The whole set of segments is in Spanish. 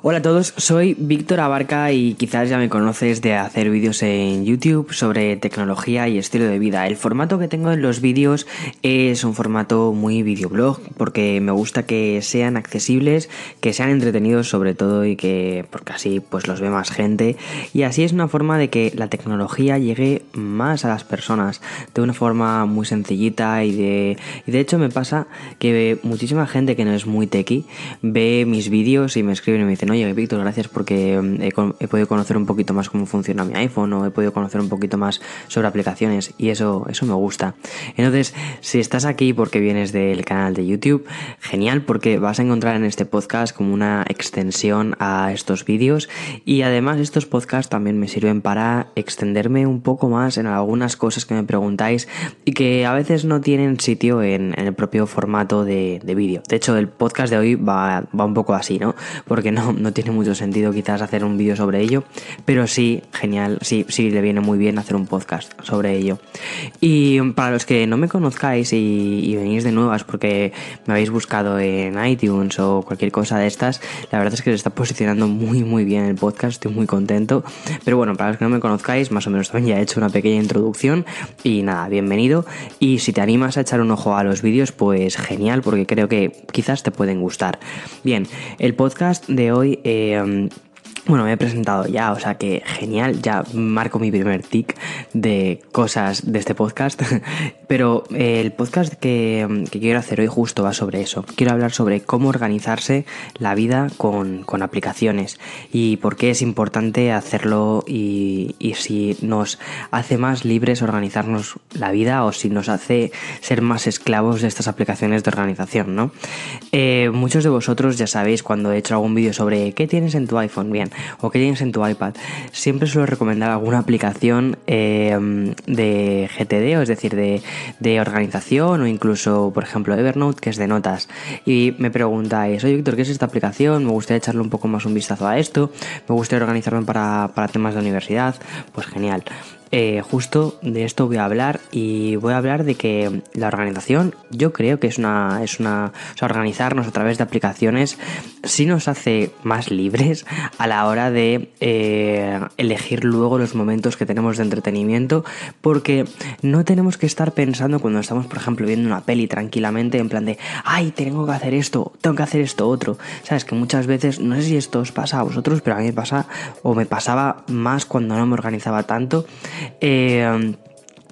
Hola a todos, soy Víctor Abarca y quizás ya me conoces de hacer vídeos en YouTube sobre tecnología y estilo de vida. El formato que tengo en los vídeos es un formato muy videoblog porque me gusta que sean accesibles, que sean entretenidos sobre todo y que porque así pues los ve más gente y así es una forma de que la tecnología llegue más a las personas de una forma muy sencillita y de, de hecho me pasa que muchísima gente que no es muy techie ve mis vídeos y me escriben y me dicen oye Víctor, gracias porque mm, he, podido conocer un poquito más cómo funciona mi iPhone o he podido conocer un poquito más sobre aplicaciones y eso, eso me gusta. Entonces, si estás aquí porque vienes del canal de YouTube, genial porque vas a encontrar en este podcast como una extensión a estos vídeos y además estos podcasts también me sirven para extenderme un poco más en algunas cosas que me preguntáis y que a veces no tienen sitio en, el propio formato de, de vídeo. De hecho, el podcast de hoy va, va un poco así, ¿no? Porque no, no tiene mucho sentido quizás hacer un vídeo sobre ello, pero sí, genial, sí, sí le viene muy bien hacer un podcast sobre ello. Y para los que no me conozcáis y, venís de nuevas porque me habéis buscado en iTunes o cualquier cosa de estas, la verdad es que se está posicionando muy muy bien el podcast, estoy muy contento. Pero bueno, para los que no me conozcáis, más o menos también ya he hecho una pequeña introducción y nada, bienvenido. Y si te animas a echar un ojo a los vídeos, pues genial, porque creo que quizás te pueden gustar. Bien, el podcast de hoy eh, bueno, me he presentado ya, o sea que genial, ya marco mi primer tic de cosas de este podcast, pero eh, el podcast que, quiero hacer hoy justo va sobre eso. Quiero hablar sobre cómo organizarse la vida con, aplicaciones y por qué es importante hacerlo y, si nos hace más libres organizarnos la vida o si nos hace ser más esclavos de estas aplicaciones de organización, ¿no? Eh, muchos de vosotros ya sabéis cuando he hecho algún vídeo sobre qué tienes en tu iPhone, bien o que tienes en tu iPad, siempre suelo recomendar alguna aplicación em, de GTD, o es decir, de, de, organización o incluso, por ejemplo, Evernote, que es de notas. Y me preguntáis, oye Víctor, ¿qué es esta aplicación? Me gustaría echarle un poco más un vistazo a esto, me gustaría organizarme para, para temas de universidad. Pues genial. Eh, justo de esto voy a hablar y voy a hablar de que la organización yo creo que es una es una o sea, organizarnos a través de aplicaciones sí nos hace más libres a la hora de eh, elegir luego los momentos que tenemos de entretenimiento porque no tenemos que estar pensando cuando estamos por ejemplo viendo una peli tranquilamente en plan de ay tengo que hacer esto tengo que hacer esto otro sabes que muchas veces no sé si esto os pasa a vosotros pero a mí me pasa o me pasaba más cuando no me organizaba tanto eh,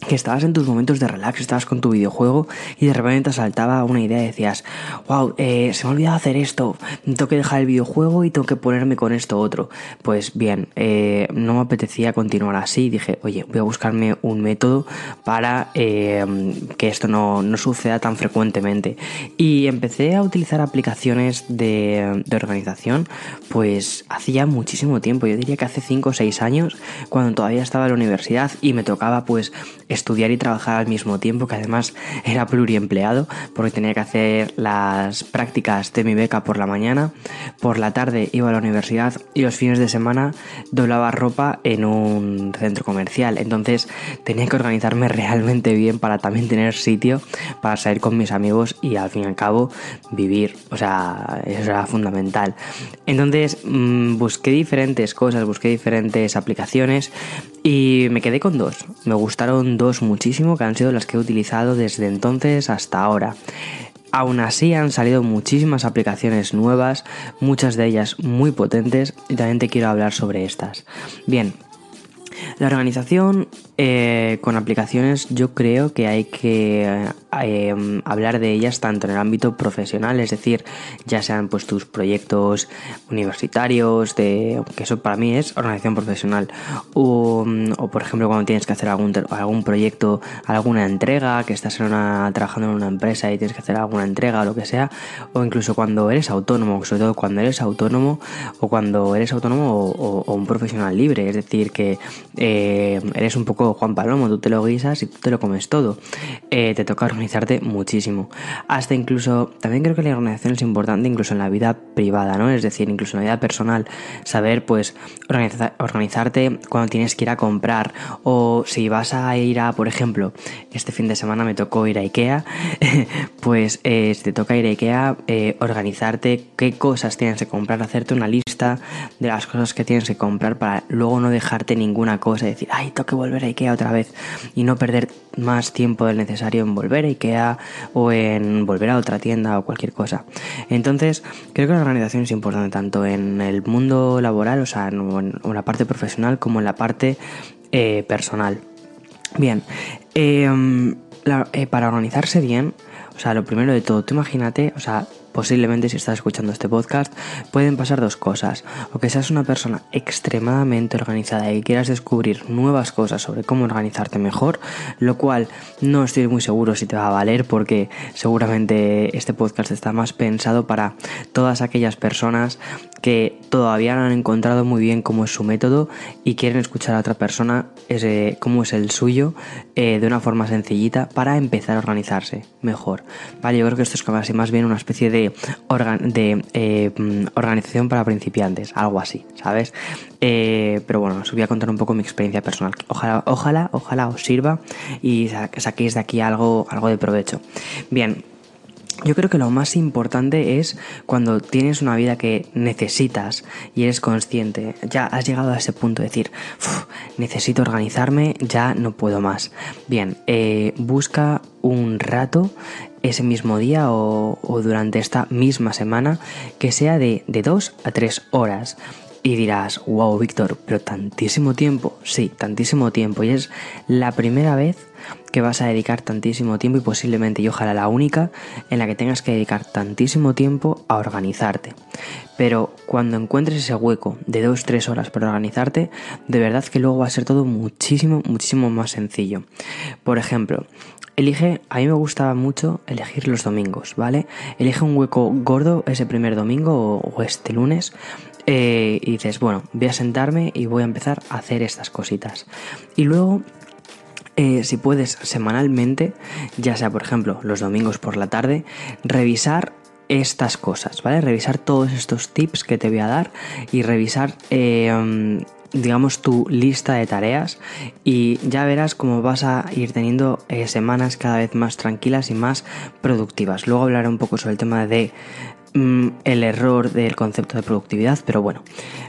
que estabas en tus momentos de relax, estabas con tu videojuego y de repente te saltaba una idea y decías, wow, eh, se me ha olvidado hacer esto, tengo que dejar el videojuego y tengo que ponerme con esto otro. Pues bien, eh, no me apetecía continuar así, dije, oye, voy a buscarme un método para eh, que esto no, no, suceda tan frecuentemente. Y empecé a utilizar aplicaciones de, de organización, pues hacía muchísimo tiempo, yo diría que hace 5 o 6 años, cuando todavía estaba en la universidad y me tocaba pues estudiar y trabajar al mismo tiempo, que además era pluriempleado, porque tenía que hacer las prácticas de mi beca por la mañana, por la tarde iba a la universidad y los fines de semana doblaba ropa en un centro comercial. Entonces tenía que organizarme realmente bien para también tener sitio para salir con mis amigos y al fin y al cabo vivir. O sea, eso era fundamental. Entonces mm, busqué diferentes cosas, busqué diferentes aplicaciones y me quedé con dos. Me gustaron dos muchísimo, que han sido las que he utilizado desde entonces hasta ahora. Aún así han salido muchísimas aplicaciones nuevas, muchas de ellas muy potentes, y también te quiero hablar sobre estas. Bien, la organización eh, con aplicaciones yo creo que hay que eh, hablar de ellas tanto en el ámbito profesional, es decir, ya sean pues tus proyectos universitarios, de, que eso para mí es organización profesional, o, por ejemplo cuando tienes que hacer algún, algún proyecto, alguna entrega, que estás en una, trabajando en una empresa y tienes que hacer alguna entrega o lo que sea, o incluso cuando eres autónomo, sobre todo cuando eres autónomo o cuando eres autónomo o un profesional libre, es decir, que eh, eres un poco Juan Palomo, tú te lo guisas y tú te lo comes todo. Eh, te toca organizarte muchísimo. Hasta incluso, también creo que la organización es importante incluso en la vida privada, ¿no? Es decir, incluso en la vida personal, saber pues organizarte cuando tienes que ir a comprar o si vas a ir a, por ejemplo, este fin de semana me tocó ir a Ikea, pues eh, si te toca ir a Ikea, eh, organizarte qué cosas tienes que comprar, hacerte una lista de las cosas que tienes que comprar para luego no dejarte ninguna cosa y decir, ay, tengo que volver a Ikea otra vez y no perder más tiempo del necesario en volver a Ikea o en volver a otra tienda o cualquier cosa. Entonces, creo que la organización es importante tanto en el mundo laboral, o sea, en, la parte profesional como en la parte eh, personal. Bien, em, eh, para organizarse bien, o sea, lo primero de todo, tú imagínate, o sea, posiblemente si estás escuchando este podcast, pueden pasar dos cosas. O que seas una persona extremadamente organizada y quieras descubrir nuevas cosas sobre cómo organizarte mejor, lo cual no estoy muy seguro si te va a valer porque seguramente este podcast está más pensado para todas aquellas personas que todavía no han encontrado muy bien cómo es su método y quieren escuchar a otra persona cómo es el suyo eh, de una forma sencillita para empezar a organizarse mejor. Vale, yo creo que esto es así más bien una especie de, de eh, mm, organización para principiantes, algo así, ¿sabes? Eh, pero bueno, os voy a contar un poco mi experiencia personal. Ojalá, ojalá, ojalá os sirva y saquéis de aquí algo, algo de provecho. Bien, yo creo que lo más importante es cuando tienes una vida que necesitas y eres consciente, ya has llegado a ese punto de decir, necesito organizarme, ya no puedo más. Bien, eh, busca un rato ese mismo día o, durante esta misma semana que sea de, de dos a tres horas. Y dirás, wow, Víctor, pero tantísimo tiempo. Sí, tantísimo tiempo. Y es la primera vez que vas a dedicar tantísimo tiempo y posiblemente y ojalá la única en la que tengas que dedicar tantísimo tiempo a organizarte. Pero cuando encuentres ese hueco de 2-3 horas para organizarte, de verdad que luego va a ser todo muchísimo, muchísimo más sencillo. Por ejemplo, Elige, a mí me gustaba mucho elegir los domingos, ¿vale? Elige un hueco gordo ese primer domingo o, este lunes eh, y dices, bueno, voy a sentarme y voy a empezar a hacer estas cositas. Y luego eh, si puedes semanalmente, ya sea por ejemplo los domingos por la tarde, revisar estas cosas, ¿vale? Revisar todos estos tips que te voy a dar y revisar, eh, digamos, tu lista de tareas y ya verás cómo vas a ir teniendo eh, semanas cada vez más tranquilas y más productivas. Luego hablaré un poco sobre el tema de mm, el error del concepto de productividad, pero bueno,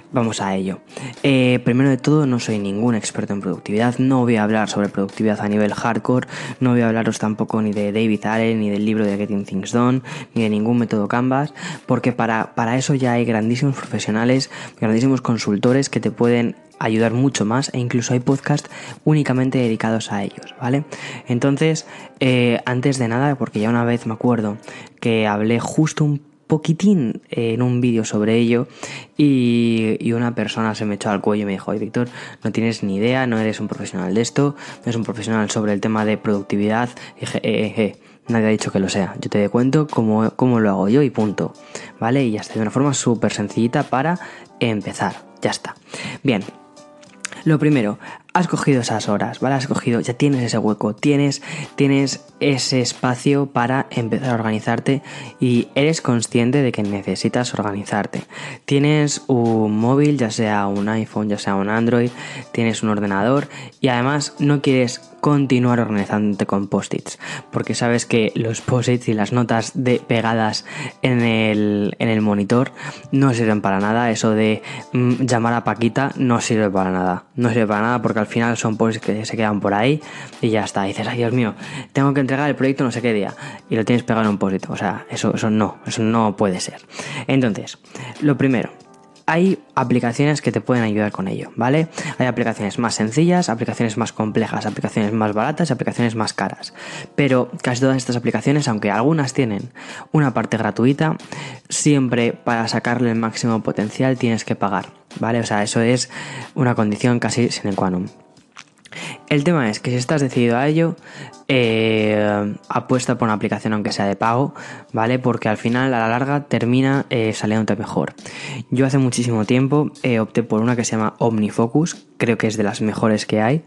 Vamos a ello. Eh, primero de todo, no soy ningún experto en productividad, no voy a hablar sobre productividad a nivel hardcore, no voy a hablaros tampoco ni de David Allen, ni del libro de Getting Things Done, ni de ningún método Canvas, porque para, para eso ya hay grandísimos profesionales, grandísimos consultores que te pueden ayudar mucho más e incluso hay podcasts únicamente dedicados a ellos, ¿vale? Entonces, eh, antes de nada, porque ya una vez me acuerdo que hablé justo un poquitín en un vídeo sobre ello y, una persona se me echó al cuello y me dijo, oye Víctor, no tienes ni idea, no eres un profesional de esto, no eres un profesional sobre el tema de productividad. Y dije, eh, eh, eh, nadie ha dicho que lo sea, yo te cuento cómo, cómo lo hago yo y punto, ¿vale? Y ya está, de una forma súper sencillita para empezar, ya está. Bien, lo primero, has cogido esas horas, ¿vale? Has cogido, ya tienes ese hueco, tienes, tienes ese espacio para empezar a organizarte y eres consciente de que necesitas organizarte. Tienes un móvil, ya sea un iPhone, ya sea un Android, tienes un ordenador y además no quieres continuar organizándote con post-its, porque sabes que los post-its y las notas de pegadas en el, en el monitor no sirven para nada, eso de mm, llamar a Paquita no sirve para nada, no sirve para nada porque al final son posts que se quedan por ahí y ya está. dices, ay Dios mío, tengo que entregar el proyecto no sé qué día y lo tienes pegado en un post O sea, eso, eso no, eso no puede ser. Entonces, lo primero, hay aplicaciones que te pueden ayudar con ello, ¿vale? Hay aplicaciones más sencillas, aplicaciones más complejas, aplicaciones más baratas, aplicaciones más caras. Pero casi todas estas aplicaciones, aunque algunas tienen una parte gratuita, siempre para sacarle el máximo potencial tienes que pagar, ¿vale? O sea, eso es una condición casi sine qua. El tema es que si estás decidido a ello, eh, apuesta por una aplicación aunque sea de pago, ¿vale? Porque al final a la larga termina eh, saliéndote mejor. Yo hace muchísimo tiempo eh, opté por una que se llama OmniFocus, creo que es de las mejores que hay.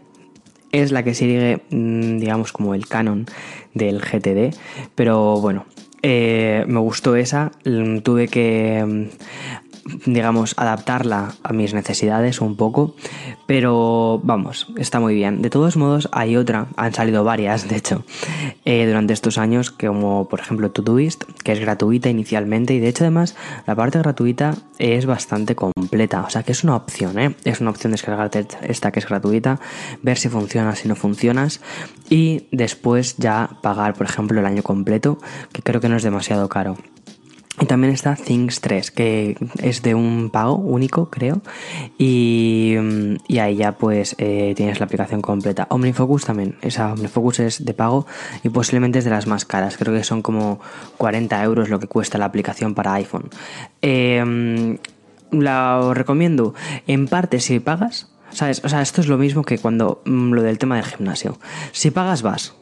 es la que sigue, mm, digamos, como el canon del GTD, pero bueno, eh, me gustó esa, mm, tuve que mm, digamos, adaptarla a mis necesidades un poco, pero vamos, está muy bien. De todos modos, hay otra, han salido varias, de hecho, eh, durante estos años, como por ejemplo Todoist, que es gratuita inicialmente, y de hecho además la parte gratuita es bastante completa, o sea que es una opción, ¿eh? es una opción descargarte esta que es gratuita, ver si funciona, si no funcionas, y después ya pagar, por ejemplo, el año completo, que creo que no es demasiado caro. Y también está Things 3, que es de un pago único, creo. Y, ahí ya pues eh, tienes la aplicación completa. OmniFocus también. Esa OmniFocus es de pago y posiblemente es de las más caras. Creo que son como 40 euros lo que cuesta la aplicación para iPhone. Eh, la recomiendo en parte si pagas. ¿Sabes? O sea, esto es lo mismo que cuando mm, lo del tema del gimnasio. Si pagas, vas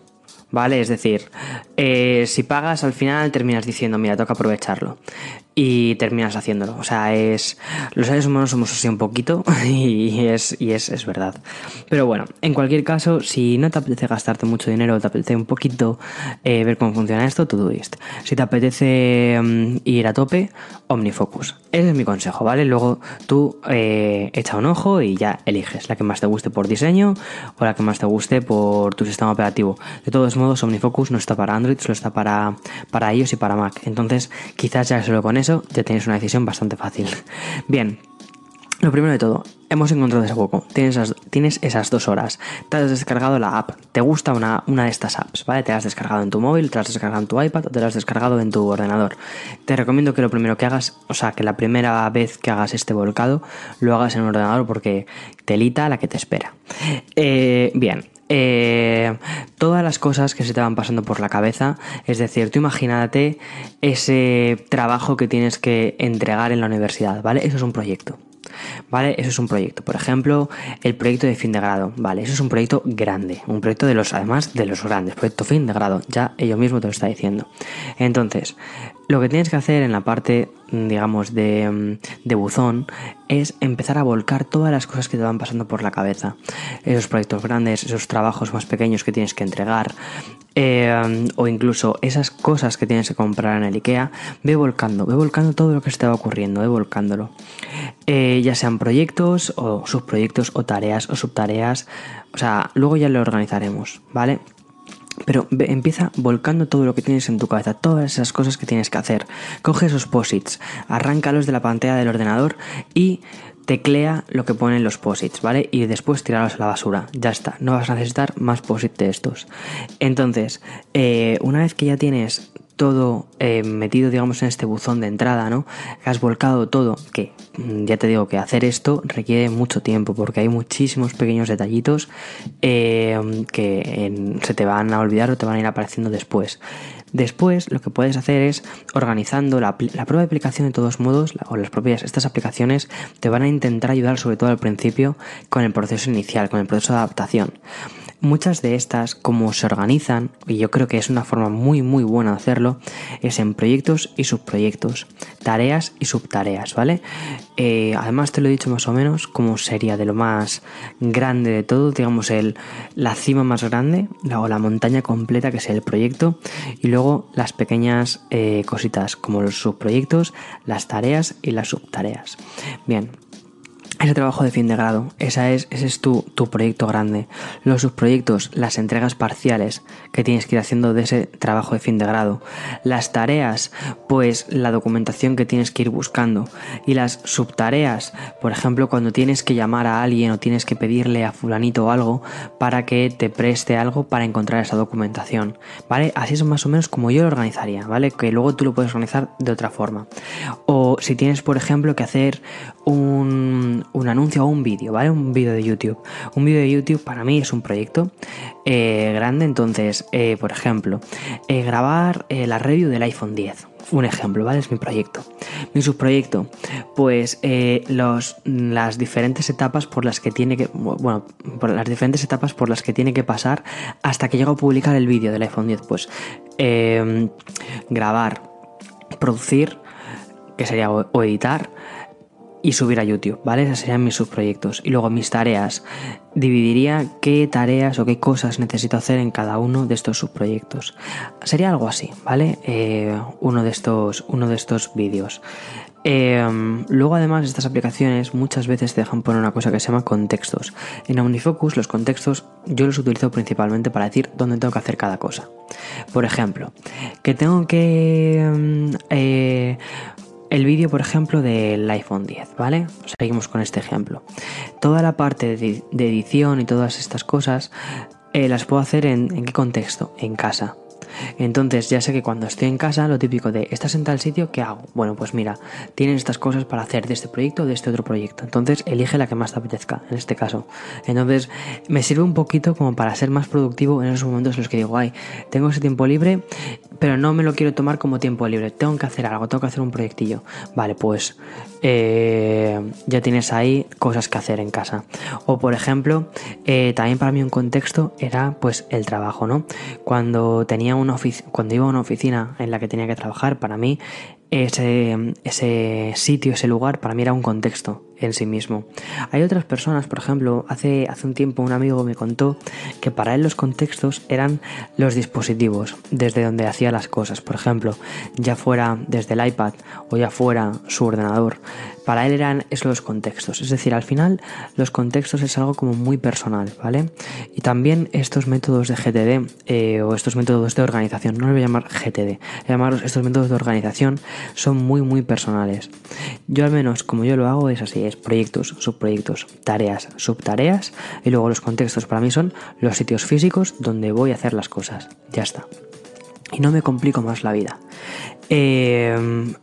¿vale? Es decir, eh, si pagas al final terminas diciendo, mira, toca aprovecharlo y terminas haciéndolo. O sea, es. Los seres humanos somos así un poquito y es, y es, es verdad. Pero bueno, en cualquier caso, si no te apetece gastarte mucho dinero, te apetece un poquito eh, ver cómo funciona esto, Todoist. Si te apetece mm, ir a tope, OmniFocus. Ese es mi consejo, ¿vale? Luego tú eh, echa un ojo y ya eliges la que más te guste por diseño o la que más te guste por tu sistema operativo. De todos modos, OmniFocus no está para Android, solo está para, para iOS y para Mac. Entonces, quizás ya solo con eso ya tienes una decisión bastante fácil. Bien, lo primero de todo, hemos encontrado ese hueco. Tienes esas, tienes esas dos horas. Te has descargado la app. ¿Te gusta una, una, de estas apps? ¿Vale? Te has descargado en tu móvil, te has descargado en tu iPad o te la has descargado en tu ordenador. Te recomiendo que lo primero que hagas, o sea, que la primera vez que hagas este volcado, lo hagas en un ordenador porque telita la que te espera. Eh, bien, eh, todas las cosas que se te van pasando por la cabeza. Es decir, tú imagínate ese trabajo que tienes que entregar en la universidad, ¿vale? Eso es un proyecto. ¿Vale? Eso es un proyecto. Por ejemplo, el proyecto de fin de grado. ¿Vale? Eso es un proyecto grande. Un proyecto de los, además, de los grandes. Proyecto fin de grado. Ya ellos mismo te lo está diciendo. Entonces, lo que tienes que hacer en la parte, digamos, de, de, buzón es empezar a volcar todas las cosas que te van pasando por la cabeza. Esos proyectos grandes, esos trabajos más pequeños que tienes que entregar, eh, o incluso esas cosas que tienes que comprar en el IKEA, ve volcando, ve volcando todo lo que se te va ocurriendo, ve volcándolo. Eh, ya sean proyectos o subproyectos o tareas o subtareas, o sea, luego ya lo organizaremos, ¿vale? Pero empieza volcando todo lo que tienes en tu cabeza, todas esas cosas que tienes que hacer. Coge esos posits, arráncalos de la pantalla del ordenador y teclea lo que ponen los posits, ¿vale? Y después tirarlos a la basura. Ya está, no vas a necesitar más posits de estos. Entonces, eh, una vez que ya tienes todo eh, metido, digamos, en este buzón de entrada, ¿no? Que has volcado todo, que mm, ya te digo que hacer esto requiere mucho tiempo porque hay muchísimos pequeños detallitos eh, que se te van a olvidar o te van a ir apareciendo después. Después lo que puedes hacer es organizando la, la prueba de aplicación de todos modos o las propias estas aplicaciones te van a intentar ayudar sobre todo al principio con el proceso inicial, con el proceso de adaptación. Muchas de estas, como se organizan, y yo creo que es una forma muy muy buena de hacerlo, es en proyectos y subproyectos, tareas y subtareas, ¿vale? Eh, además te lo he dicho más o menos como sería de lo más grande de todo, digamos el, la cima más grande, o la montaña completa que es el proyecto, y luego las pequeñas eh, cositas como los subproyectos, las tareas y las subtareas. Bien, ese trabajo de fin de grado, esa es, ese es tu, tu, proyecto grande. Los subproyectos, las entregas parciales que tienes que ir haciendo de ese trabajo de fin de grado. Las tareas, pues la documentación que tienes que ir buscando. Y las subtareas, por ejemplo, cuando tienes que llamar a alguien o tienes que pedirle a fulanito algo para que te preste algo para encontrar esa documentación. ¿Vale? Así es más o menos como yo lo organizaría, ¿vale? Que luego tú lo puedes organizar de otra forma. O si tienes, por ejemplo, que hacer un, anuncio o un vídeo, ¿vale? Un vídeo de YouTube. Un vídeo de YouTube para mí es un proyecto eh, grande, entonces, eh, por ejemplo, eh, grabar la review del iPhone 10. Un ejemplo, ¿vale? Es mi proyecto. Mi subproyecto, pues los, las diferentes etapas por las que tiene que, bueno, las diferentes etapas por las que tiene que pasar hasta que llego a publicar el vídeo del iPhone 10, pues grabar, producir, que sería o editar, y subir a YouTube, ¿vale? Esos serían mis subproyectos. Y luego mis tareas. Dividiría qué tareas o qué cosas necesito hacer en cada uno de estos subproyectos. Sería algo así, ¿vale? Eh, uno de estos, estos vídeos. Em, luego además estas aplicaciones muchas veces te dejan poner una cosa que se llama contextos. En OmniFocus los contextos yo los utilizo principalmente para decir dónde tengo que hacer cada cosa. Por ejemplo, que tengo que... Em, eh, el vídeo, por ejemplo, del iPhone 10, ¿vale? Seguimos con este ejemplo. Toda la parte de, edición y todas estas cosas eh, las puedo hacer en qué contexto? En casa. Entonces ya sé que cuando estoy en casa, lo típico de, ¿estás en tal sitio? ¿Qué hago? Bueno, pues mira, tienes estas cosas para hacer de este proyecto o de este otro proyecto. Entonces elige la que más te apetezca, en este caso. Entonces me sirve un poquito como para ser más productivo en esos momentos en los que digo, ay, tengo ese tiempo libre, pero no me lo quiero tomar como tiempo libre. Tengo que hacer algo, tengo que hacer un proyectillo. Vale, pues eh, ya tienes ahí cosas que hacer en casa. O por ejemplo, eh, también para mí un contexto era pues el trabajo, ¿no? Cuando tenía cuando iba a una oficina en la que tenía que trabajar, para mí ese, ese sitio, ese lugar, para mí era un contexto en sí mismo. Hay otras personas, por ejemplo, hace, hace un tiempo un amigo me contó que para él los contextos eran los dispositivos desde donde hacía las cosas. Por ejemplo, ya fuera desde el iPad o ya fuera su ordenador. Para él eran esos los contextos. Es decir, al final los contextos es algo como muy personal, ¿vale? Y también estos métodos de GTD eh, o estos métodos de organización, no lo voy a llamar GTD, llamarlos estos métodos de organización son muy muy personales. Yo al menos como yo lo hago es así, proyectos, subproyectos, tareas, subtareas y luego los contextos para mí son los sitios físicos donde voy a hacer las cosas. Ya está. Y no me complico más la vida. Eh,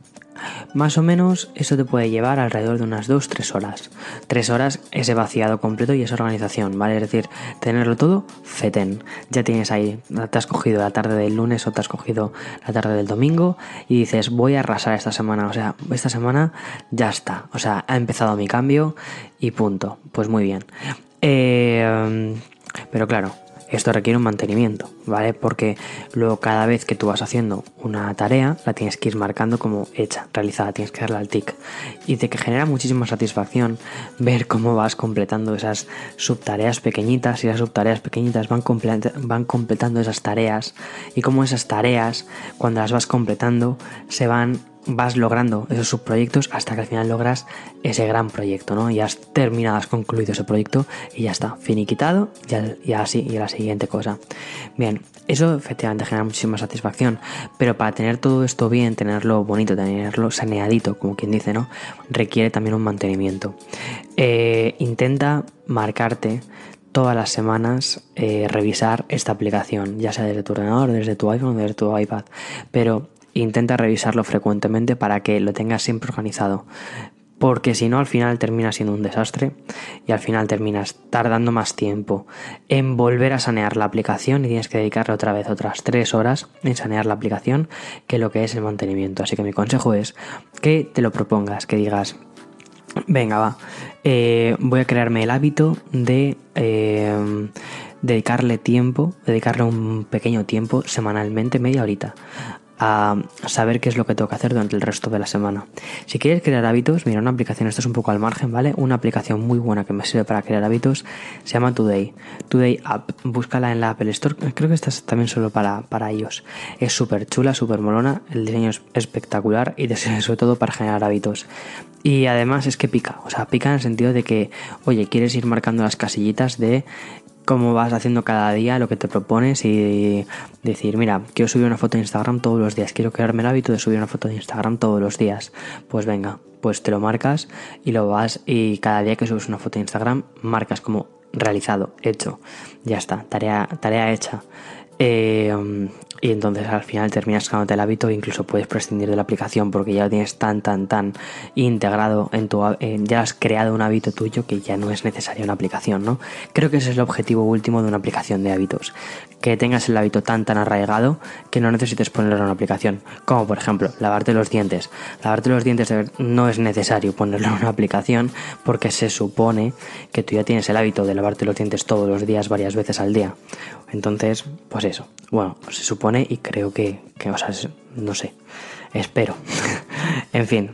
más o menos eso te puede llevar alrededor de unas 2-3 horas. 3 horas ese vaciado completo y esa organización, ¿vale? Es decir, tenerlo todo, feten. Ya tienes ahí, te has cogido la tarde del lunes o te has cogido la tarde del domingo y dices, voy a arrasar esta semana. O sea, esta semana ya está. O sea, ha empezado mi cambio y punto. Pues muy bien. Eh, pero claro, esto requiere un mantenimiento, ¿vale? Porque luego cada vez que tú vas haciendo una tarea, la tienes que ir marcando como hecha, realizada, tienes que darle al tic. Y de que genera muchísima satisfacción ver cómo vas completando esas subtareas pequeñitas y las subtareas pequeñitas van, van completando esas tareas y cómo esas tareas, cuando las vas completando, se van vas logrando esos subproyectos hasta que al final logras ese gran proyecto, ¿no? Y has terminado, has concluido ese proyecto y ya está, finiquitado y, así, y la siguiente cosa. Bien, eso efectivamente genera muchísima satisfacción, pero para tener todo esto bien, tenerlo bonito, tenerlo saneadito, como quien dice, ¿no? Requiere también un mantenimiento. Eh, intenta marcarte todas las semanas eh, revisar esta aplicación, ya sea desde tu ordenador, desde tu iPhone, desde tu iPad, pero intenta revisarlo frecuentemente para que lo tengas siempre organizado. Porque si no, al final termina siendo un desastre y al final terminas tardando más tiempo en volver a sanear la aplicación y tienes que dedicarle otra vez otras tres horas en sanear la aplicación que lo que es el mantenimiento. Así que mi consejo es que te lo propongas, que digas, venga, va, eh, voy a crearme el hábito de eh, dedicarle tiempo, dedicarle un pequeño tiempo semanalmente, media horita, a saber qué es lo que tengo que hacer durante el resto de la semana. Si quieres crear hábitos, mira una aplicación, esto es un poco al margen, ¿vale? Una aplicación muy buena que me sirve para crear hábitos se llama Today. Today App, búscala en la Apple Store, creo que esta es también solo para, para ellos. Es súper chula, súper molona, el diseño es espectacular y sobre todo para generar hábitos. Y además es que pica, o sea, pica en el sentido de que, oye, quieres ir marcando las casillitas de cómo vas haciendo cada día lo que te propones y decir, mira, quiero subir una foto de Instagram todos los días, quiero crearme el hábito de subir una foto de Instagram todos los días. Pues venga, pues te lo marcas y lo vas y cada día que subes una foto de Instagram marcas como realizado, hecho, ya está, tarea, tarea hecha. Eh, y entonces al final terminas ganándote el hábito e incluso puedes prescindir de la aplicación porque ya lo tienes tan, tan, tan integrado en tu... ya has creado un hábito tuyo que ya no es necesaria una aplicación, ¿no? Creo que ese es el objetivo último de una aplicación de hábitos. Que tengas el hábito tan, tan arraigado que no necesites ponerlo en una aplicación. Como por ejemplo, lavarte los dientes. Lavarte los dientes no es necesario ponerlo en una aplicación porque se supone que tú ya tienes el hábito de lavarte los dientes todos los días, varias veces al día. Entonces, pues eso. Bueno, se supone y creo que, que o sea, no sé, espero. en fin.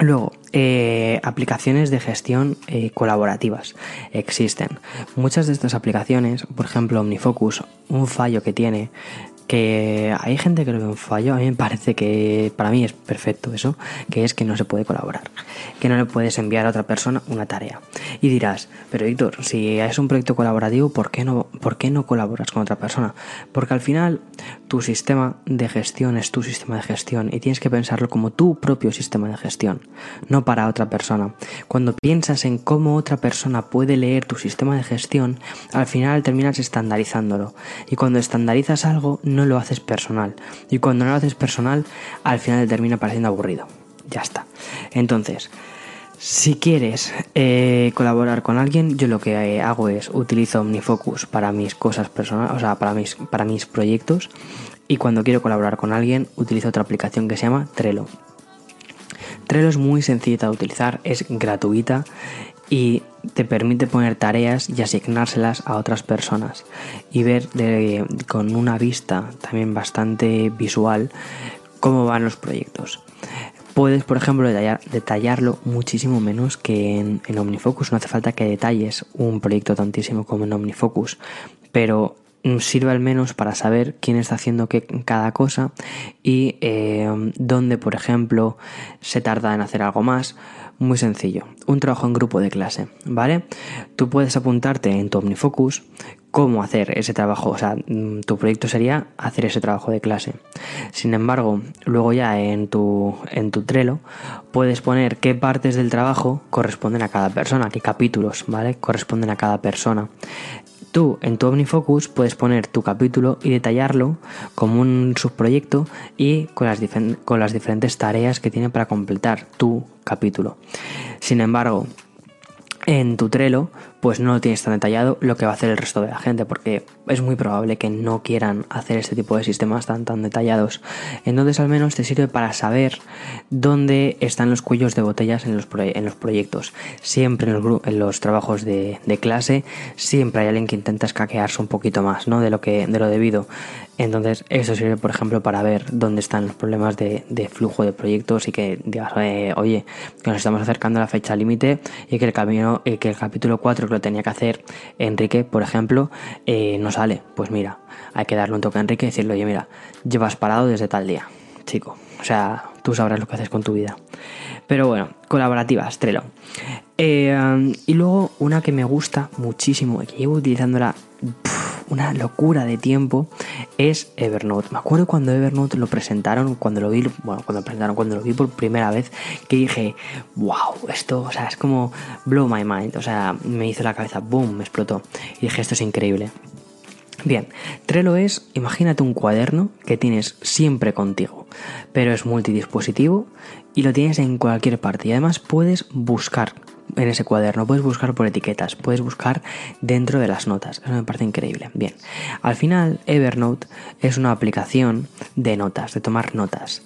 Luego, eh, aplicaciones de gestión eh, colaborativas existen. Muchas de estas aplicaciones, por ejemplo OmniFocus, un fallo que tiene que hay gente que lo ve un fallo, a mí me parece que para mí es perfecto eso, que es que no se puede colaborar, que no le puedes enviar a otra persona una tarea. Y dirás, pero Víctor, si es un proyecto colaborativo, ¿por qué no, por qué no colaboras con otra persona? Porque al final tu sistema de gestión es tu sistema de gestión y tienes que pensarlo como tu propio sistema de gestión, no para otra persona. Cuando piensas en cómo otra persona puede leer tu sistema de gestión, al final terminas estandarizándolo. Y cuando estandarizas algo, lo haces personal. Y cuando no lo haces personal, al final termina pareciendo aburrido. Ya está. Entonces, si quieres eh, colaborar con alguien, yo lo que eh, hago es utilizo OmniFocus para mis cosas personales, o sea, para mis, para mis proyectos. Y cuando quiero colaborar con alguien, utilizo otra aplicación que se llama Trello. Trello es muy sencilla de utilizar, es gratuita y te permite poner tareas y asignárselas a otras personas y ver con una vista también bastante visual cómo van los proyectos. Puedes, por ejemplo, detallarlo muchísimo menos que en, OmniFocus. No hace falta que detalles un proyecto tantísimo como en OmniFocus, pero sirve al menos para saber quién está haciendo qué, cada cosa y eh, dónde, por ejemplo, se tarda en hacer algo más. Muy sencillo, un trabajo en grupo de clase, ¿vale? Tú puedes apuntarte en tu OmniFocus cómo hacer ese trabajo, o sea, mm, tu proyecto sería hacer ese trabajo de clase. Sin embargo, luego ya en tu, en tu Trello puedes poner qué partes del trabajo corresponden a cada persona, qué capítulos, ¿vale? Corresponden a cada persona. Tú en tu OmniFocus puedes poner tu capítulo y detallarlo como un subproyecto y con las, con las diferentes tareas que tiene para completar tu capítulo. Sin embargo, en tu Trello, pues no lo tienes tan detallado lo que va a hacer el resto de la gente, porque es muy probable que no quieran hacer este tipo de sistemas tan tan detallados. Entonces al menos te sirve para saber dónde están los cuellos de botellas en los, en los proyectos. Siempre en los, en los trabajos de, de, clase, siempre hay alguien que intenta escaquearse un poquito más ¿no? de, lo que, de lo debido. Entonces, eso sirve, por ejemplo, para ver dónde están los problemas de, flujo de proyectos y que digas, oye, que nos estamos acercando a la fecha límite y que el camino, que el capítulo 4 lo tenía que hacer Enrique, por ejemplo, eh, no sale. Pues mira, hay que darle un toque a Enrique y decirle, oye, mira, llevas parado desde tal día, chico. O sea, tú sabrás lo que haces con tu vida. Pero bueno, colaborativas, Trello. Eh, y luego una que me gusta muchísimo y que llevo utilizándola una locura de tiempo es Evernote. Me acuerdo cuando Evernote lo presentaron, cuando lo vi, bueno, cuando presentaron, cuando lo vi por primera vez, que dije, wow, esto, o sea, es como blow my mind, o sea, me hizo la cabeza, boom, me explotó. Y dije, esto es increíble. Bien, Trello es, imagínate un cuaderno que tienes siempre contigo, pero es multidispositivo y lo tienes en cualquier parte y además puedes buscar en ese cuaderno, puedes buscar por etiquetas, puedes buscar dentro de las notas. Eso me parece increíble. Bien, al final Evernote es una aplicación de notas, de tomar notas,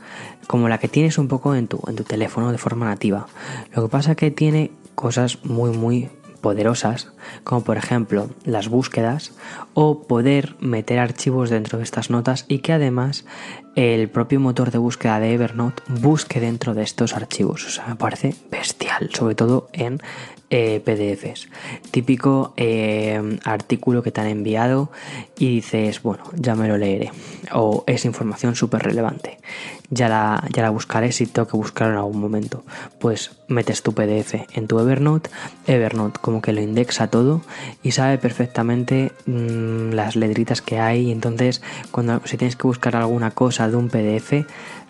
como la que tienes un poco en tu, en tu teléfono de forma nativa. Lo que pasa que tiene cosas muy, muy poderosas, como por ejemplo las búsquedas o poder meter archivos dentro de estas notas y que además el propio motor de búsqueda de Evernote busque dentro de estos archivos. O sea, me parece bestial, sobre todo en eh, PDFs. Típico eh, artículo que te han enviado y dices, bueno, ya me lo leeré. O es información súper relevante. Ya la, ya la buscaré si tengo que buscarlo en algún momento. Pues metes tu PDF en tu Evernote. Evernote como que lo indexa todo y sabe perfectamente mm, las letritas que hay. Entonces, cuando si tienes que buscar alguna cosa de un PDF,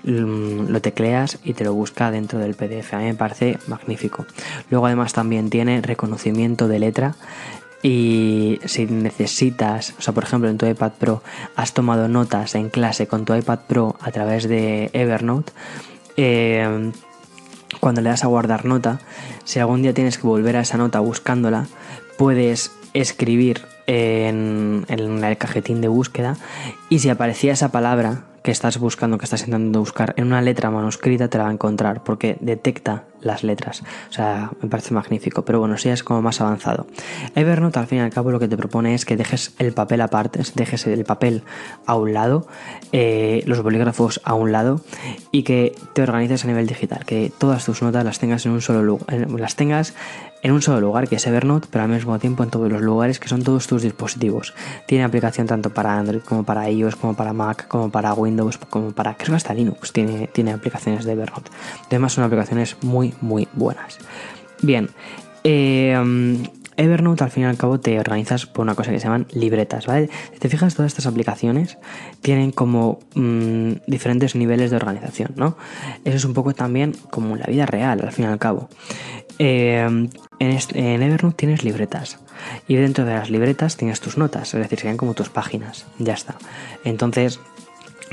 lo tecleas y te lo busca dentro del PDF. A mí me parece magnífico. Luego además también tiene reconocimiento de letra y si necesitas, o sea, por ejemplo, en tu iPad Pro has tomado notas en clase con tu iPad Pro a través de Evernote, eh, cuando le das a guardar nota, si algún día tienes que volver a esa nota buscándola, puedes escribir en el cajetín de búsqueda y si aparecía esa palabra que estás buscando, que estás intentando buscar en una letra manuscrita, te la va a encontrar, porque detecta las letras. O sea, me parece magnífico, pero bueno, si es como más avanzado. Evernote, al fin y al cabo, lo que te propone es que dejes el papel aparte, dejes el papel a un lado, eh, los bolígrafos a un lado y que te organices a nivel digital, que todas tus notas las tengas en un solo lugar, las tengas en un solo lugar que es Evernote, pero al mismo tiempo en todos los lugares que son todos tus dispositivos. Tiene aplicación tanto para Android como para iOS, como para Mac, como para Windows, como para creo que hasta Linux tiene, tiene aplicaciones de Evernote. Además son aplicaciones muy muy buenas. Bien, eh, Evernote al fin y al cabo te organizas por una cosa que se llaman libretas, ¿vale? Si te fijas, todas estas aplicaciones tienen como mm, diferentes niveles de organización, ¿no? Eso es un poco también como la vida real, al fin y al cabo. Eh, en, Evernote tienes libretas y dentro de las libretas tienes tus notas, es decir, serían como tus páginas, ya está. Entonces,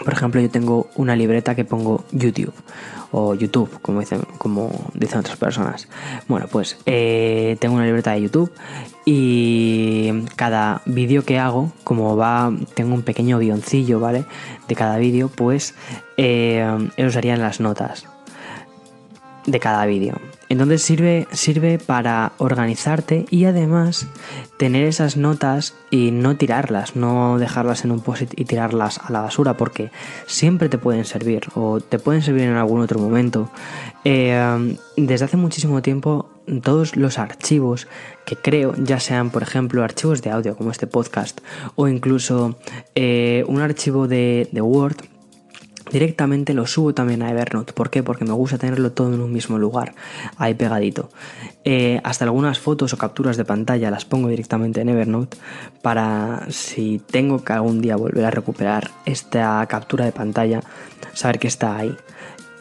por ejemplo, yo tengo una libreta que pongo YouTube o YouTube, como dicen, como dicen otras personas. Bueno, pues eh, tengo una libreta de YouTube y cada vídeo que hago, como va, tengo un pequeño guioncillo, ¿vale? De cada vídeo, pues eh, eso serían las notas de cada vídeo. Entonces sirve, sirve para organizarte y además tener esas notas y no tirarlas, no dejarlas en un post y tirarlas a la basura, porque siempre te pueden servir o te pueden servir en algún otro momento. Eh, desde hace muchísimo tiempo todos los archivos que creo, ya sean por ejemplo archivos de audio como este podcast o incluso eh, un archivo de, de Word, Directamente lo subo también a Evernote. ¿Por qué? Porque me gusta tenerlo todo en un mismo lugar, ahí pegadito. Eh, hasta algunas fotos o capturas de pantalla las pongo directamente en Evernote para si tengo que algún día volver a recuperar esta captura de pantalla, saber que está ahí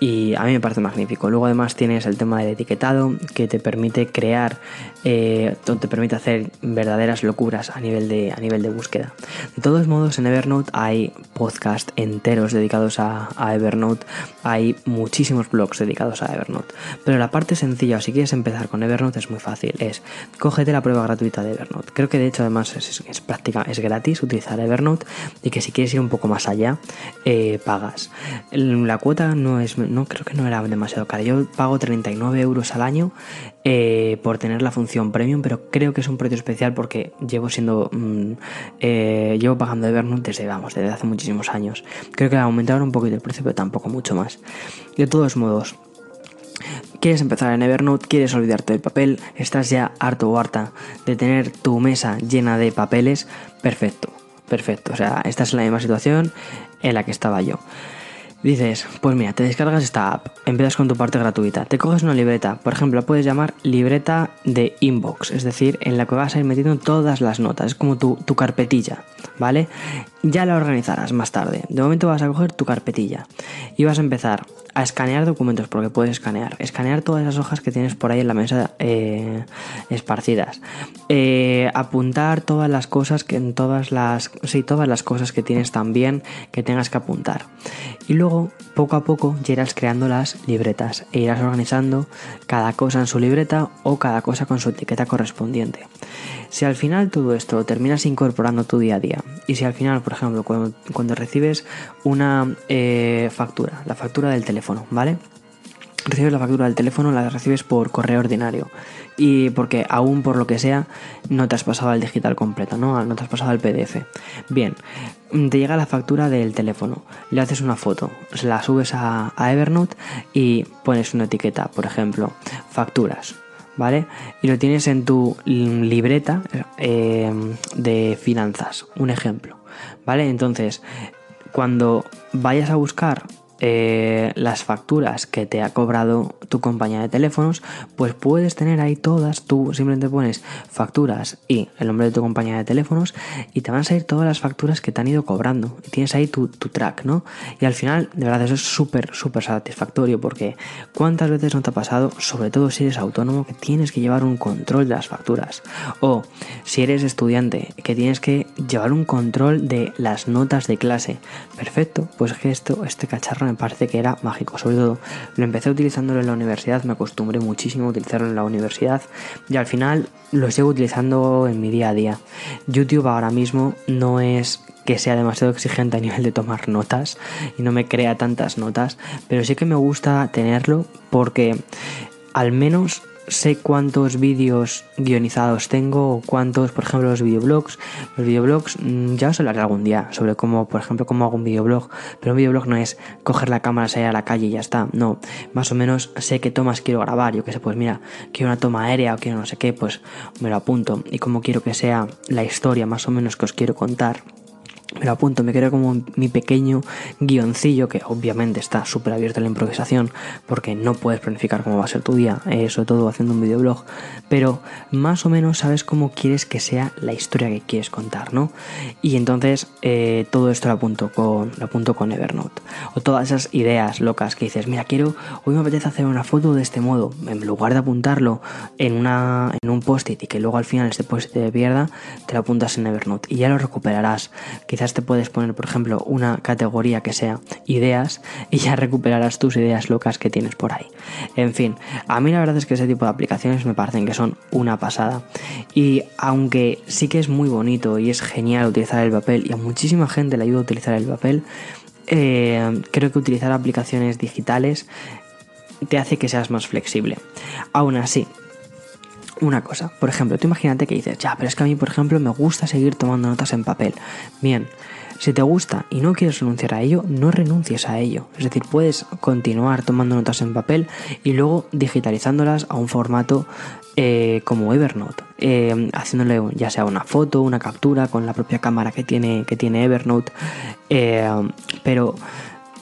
y a mí me parece magnífico. Luego además tienes el tema del etiquetado que te permite crear, eh, te permite hacer verdaderas locuras a nivel, de, a nivel de búsqueda. De todos modos en Evernote hay podcast enteros dedicados a, Evernote, hay muchísimos blogs dedicados a Evernote. Pero la parte sencilla, o si quieres empezar con Evernote es muy fácil, es cógete la prueba gratuita de Evernote. Creo que de hecho además es, práctica, es gratis utilizar Evernote y que si quieres ir un poco más allá, eh, pagas. La cuota no es no creo que no era demasiado cara. Yo pago 39 euros al año eh, por tener la función premium, pero creo que es un precio especial porque llevo siendo mm, eh, llevo pagando Evernote desde vamos desde hace muchísimos años. Creo que aumentaron un poquito el precio, pero tampoco mucho más. De todos modos. ¿Quieres empezar en Evernote? ¿Quieres olvidarte del papel? ¿Estás ya harto o harta de tener tu mesa llena de papeles? Perfecto, perfecto. O sea, esta es la misma situación en la que estaba yo. Dices, pues mira, te descargas esta app, empiezas con tu parte gratuita, te coges una libreta, por ejemplo, la puedes llamar libreta de inbox, es decir, en la que vas a ir metiendo todas las notas, es como tu, tu carpetilla, ¿vale? Ya la organizarás más tarde. De momento vas a coger tu carpetilla y vas a empezar a escanear documentos, porque puedes escanear. Escanear todas esas hojas que tienes por ahí en la mesa eh, esparcidas. Eh, apuntar todas las cosas que en todas las. Sí, todas las cosas que tienes también que tengas que apuntar. Y luego, poco a poco, ya irás creando las libretas e irás organizando cada cosa en su libreta o cada cosa con su etiqueta correspondiente. Si al final todo esto lo terminas incorporando tu día a día, y si al final, por ejemplo, cuando, recibes una eh, factura, la factura del teléfono, ¿vale? recibes la factura del teléfono, la recibes por correo ordinario. Y porque aún por lo que sea, no te has pasado al digital completo, ¿no? No te has pasado al PDF. Bien, te llega la factura del teléfono, le haces una foto, se la subes a Evernote y pones una etiqueta, por ejemplo, facturas. ¿Vale? Y lo tienes en tu libreta eh, de finanzas, un ejemplo, ¿vale? Entonces, cuando vayas a buscar eh, las facturas que te ha cobrado tu compañía de teléfonos, pues puedes tener ahí todas, tú simplemente pones facturas y el nombre de tu compañía de teléfonos y te van a salir todas las facturas que te han ido cobrando. Tienes ahí tu, track, ¿no? Y al final, de verdad, eso es súper, súper satisfactorio porque ¿cuántas veces no te ha pasado, sobre todo si eres autónomo, que tienes que llevar un control de las facturas? O si eres estudiante, que tienes que llevar un control de las notas de clase. Perfecto, pues que esto, este cacharro me parece que era mágico. Sobre todo, lo empecé utilizándolo en la universidad, me acostumbré muchísimo a utilizarlo en la universidad y al final lo sigo utilizando en mi día a día. YouTube ahora mismo no es que sea demasiado exigente a nivel de tomar notas y no me crea tantas notas, pero sí que me gusta tenerlo porque al menos sé cuántos vídeos guionizados tengo o cuántos, por ejemplo, los videoblogs. Los videoblogs mm, ya os hablaré algún día sobre cómo, por ejemplo, cómo hago un videoblog. Pero un videoblog no es coger la cámara, salir a la calle y ya está. No, más o menos sé qué tomas quiero grabar. Yo que sé, pues mira, quiero una toma aérea o quiero no sé qué, pues me lo apunto. Y cómo quiero que sea la historia más o menos que os quiero contar me lo apunto, me creo como mi pequeño guioncillo, que obviamente está súper abierto a la improvisación, porque no puedes planificar cómo va a ser tu día, eh, sobre todo haciendo un videoblog, pero más o menos sabes cómo quieres que sea la historia que quieres contar, ¿no? Y entonces eh, todo esto lo apunto, con, lo apunto con Evernote. O todas esas ideas locas que dices, mira, quiero, hoy me apetece hacer una foto de este modo, en lugar de apuntarlo en, una, en un post-it y que luego al final este post-it te pierda, te lo apuntas en Evernote y ya lo recuperarás quizás te puedes poner, por ejemplo, una categoría que sea ideas y ya recuperarás tus ideas locas que tienes por ahí. En fin, a mí la verdad es que ese tipo de aplicaciones me parecen que son una pasada. Y aunque sí que es muy bonito y es genial utilizar el papel y a muchísima gente le ayuda a utilizar el papel, eh, creo que utilizar aplicaciones digitales te hace que seas más flexible. Aún así, una cosa. Por ejemplo, tú imagínate que dices, ya, pero es que a mí, por ejemplo, me gusta seguir tomando notas en papel. Bien, si te gusta y no quieres renunciar a ello, no renuncies a ello. Es decir, puedes continuar tomando notas en papel y luego digitalizándolas a un formato eh, como Evernote, eh, haciéndole ya sea una foto, una captura con la propia cámara que tiene, que tiene Evernote, eh, pero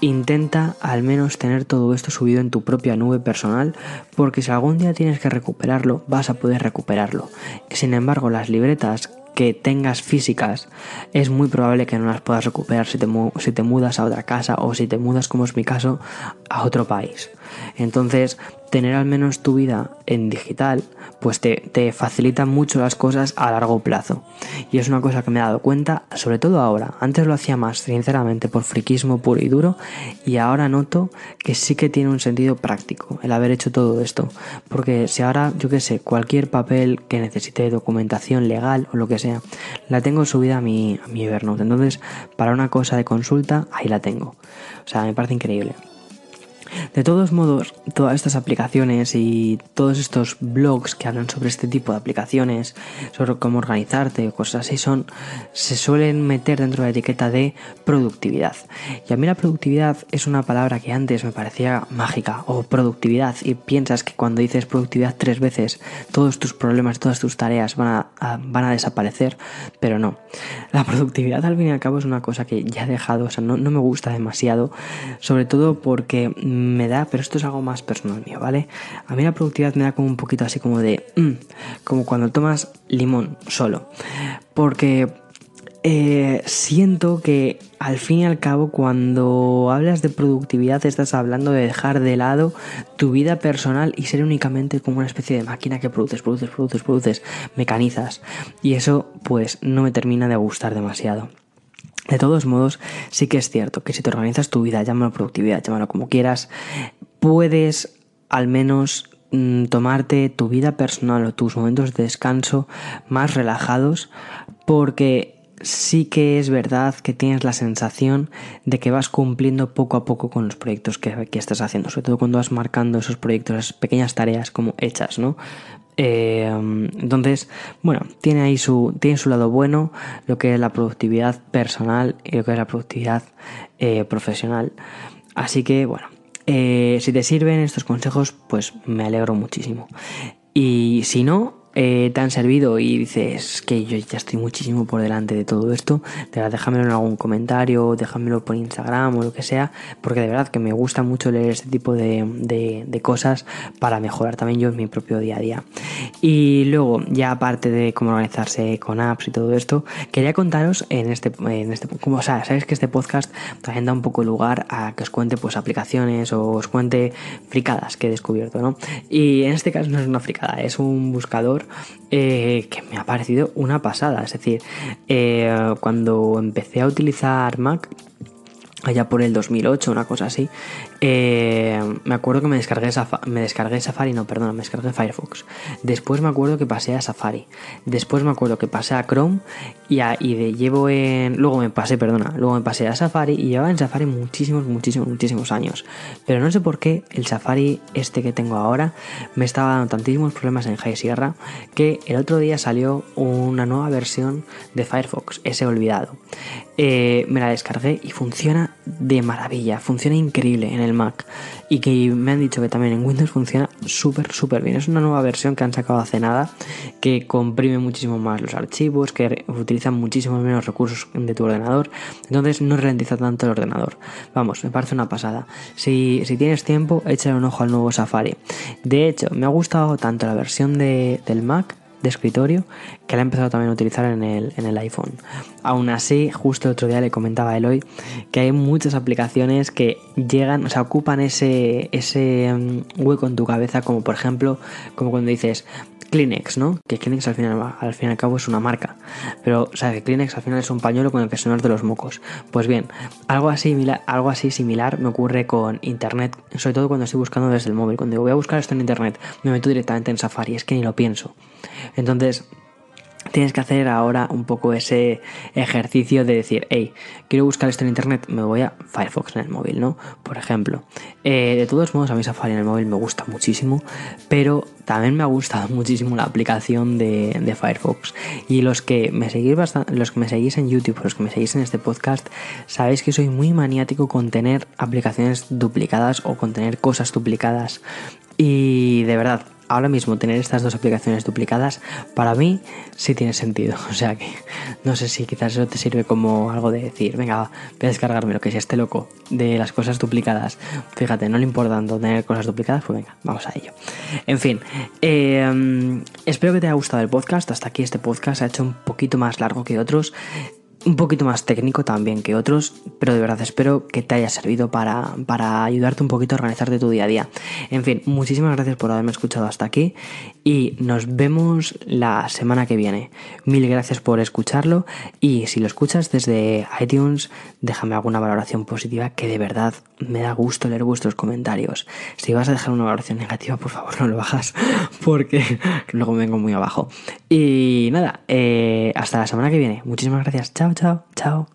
Intenta al menos tener todo esto subido en tu propia nube personal porque si algún día tienes que recuperarlo vas a poder recuperarlo. Sin embargo, las libretas que tengas físicas es muy probable que no las puedas recuperar si te, si te mudas a otra casa o si te mudas como es mi caso a otro país. Entonces, tener al menos tu vida en digital, pues te, te, facilita mucho las cosas a largo plazo. Y es una cosa que me he dado cuenta, sobre todo ahora. Antes lo hacía más, sinceramente, por friquismo puro y duro, y ahora noto que sí que tiene un sentido práctico el haber hecho todo esto. Porque si ahora, yo qué sé, cualquier papel que necesite documentación legal o lo que sea, la tengo subida a mi, a mi Evernote. Entonces, para una cosa de consulta, ahí la tengo. O sea, me parece increíble. De todos modos, todas estas aplicaciones y todos estos blogs que hablan sobre este tipo de aplicaciones, sobre cómo organizarte o cosas así, son, se suelen meter dentro de la etiqueta de productividad. Y a mí la productividad es una palabra que antes me parecía mágica, o productividad, y piensas que cuando dices productividad tres veces, todos tus problemas, todas tus tareas van a, van a desaparecer, pero no. La productividad al fin y al cabo es una cosa que ya he dejado, o sea, no, no me gusta demasiado, sobre todo porque me da, pero esto es algo más personal mío, ¿vale? A mí la productividad me da como un poquito así como de... Mm, como cuando tomas limón solo. Porque eh, siento que al fin y al cabo cuando hablas de productividad estás hablando de dejar de lado tu vida personal y ser únicamente como una especie de máquina que produces, produces, produces, produces, mecanizas. Y eso pues no me termina de gustar demasiado. De todos modos, sí que es cierto que si te organizas tu vida, llámalo productividad, llámalo como quieras, puedes al menos mm, tomarte tu vida personal o tus momentos de descanso más relajados porque sí que es verdad que tienes la sensación de que vas cumpliendo poco a poco con los proyectos que, que, estás haciendo, sobre todo cuando vas marcando esos proyectos, esas pequeñas tareas como hechas, ¿no? Eh, entonces, bueno, tiene ahí su, tiene su lado bueno, lo que es la productividad personal y lo que es la productividad eh, profesional. Así que, bueno, eh, si te sirven estos consejos, pues me alegro muchísimo. Y si no, eh, te han servido y dices que yo ya estoy muchísimo por delante de todo esto, déjamelo en algún comentario, déjamelo por Instagram o lo que sea, porque de verdad que me gusta mucho leer este tipo de, de, cosas para mejorar también yo en mi propio día a día. Y luego, ya aparte de cómo organizarse con apps y todo esto, quería contaros en este, en este como o sea, sabéis que este podcast también da un poco lugar a que os cuente pues aplicaciones o os cuente fricadas que he descubierto, ¿no? Y en este caso no es una fricada, es un buscador eh, que me ha parecido una pasada. Es decir, eh, cuando empecé a utilizar Mac, allá por el 2008, una cosa así, eh, me acuerdo que me descargué, me descargué Safari, no, perdona, me descargué Firefox. Después me acuerdo que pasé a Safari. Después me acuerdo que pasé a Chrome y, y de, llevo en... Luego me pasé, perdona, luego me pasé a Safari y llevaba en Safari muchísimos, muchísimos, muchísimos años. Pero no sé por qué el Safari este que tengo ahora me estaba dando tantísimos problemas en High Sierra que el otro día salió una nueva versión de Firefox, ese olvidado. Eh, me la descargué y funciona de maravilla, funciona increíble en el Mac y que me han dicho que también en Windows funciona súper, súper bien. Es una nueva versión que han sacado hace nada que comprime muchísimo más los archivos, que utiliza muchísimos menos recursos de tu ordenador, entonces no ralentiza tanto el ordenador. Vamos, me parece una pasada. Si, si tienes tiempo, échale un ojo al nuevo Safari. De hecho, me ha gustado tanto la versión de, del Mac de escritorio que la he empezado también a utilizar en el, en el iPhone. Aún así, justo el otro día le comentaba a Eloy que hay muchas aplicaciones que llegan, o sea, ocupan ese, ese mm, hueco en tu cabeza, como por ejemplo, como cuando dices, Kleenex, ¿no? Que Kleenex al final, al fin y al cabo es una marca. Pero, o sea, Kleenex al final es un pañuelo con el que de los mocos. Pues bien, algo así, algo así similar me ocurre con Internet, sobre todo cuando estoy buscando desde el móvil. Cuando digo, voy a buscar esto en Internet, me meto directamente en Safari, es que ni lo pienso. Entonces, tienes que hacer ahora un poco ese ejercicio de decir, hey, quiero buscar esto en internet, me voy a Firefox en el móvil, ¿no? Por ejemplo. Eh, de todos modos, a mí Safari en el móvil me gusta muchísimo, pero también me ha gustado muchísimo la aplicación de, de Firefox. Y los que me seguís los que me seguís en YouTube, los que me seguís en este podcast, sabéis que soy muy maniático con tener aplicaciones duplicadas o con tener cosas duplicadas. Y de verdad, ahora mismo tener estas dos aplicaciones duplicadas para mí sí tiene sentido. O sea que no sé si quizás eso te sirve como algo de decir, venga, voy a descargarme lo que sea este loco de las cosas duplicadas. Fíjate, no le importa tener cosas duplicadas, pues venga, vamos a ello. En fin, eh, espero que te haya gustado el podcast. Hasta aquí este podcast se ha hecho un poquito más largo que otros un poquito más técnico también que otros, pero de verdad espero que te haya servido para, para, ayudarte un poquito a organizarte tu día a día. En fin, muchísimas gracias por haberme escuchado hasta aquí y nos vemos la semana que viene. Mil gracias por escucharlo y si lo escuchas desde iTunes, déjame alguna valoración positiva que de verdad me da gusto leer vuestros comentarios. Si vas a dejar una valoración negativa, por favor no lo bajas porque luego vengo muy abajo. Y nada, eh, hasta la semana que viene. Muchísimas gracias. Chao, chao, chao.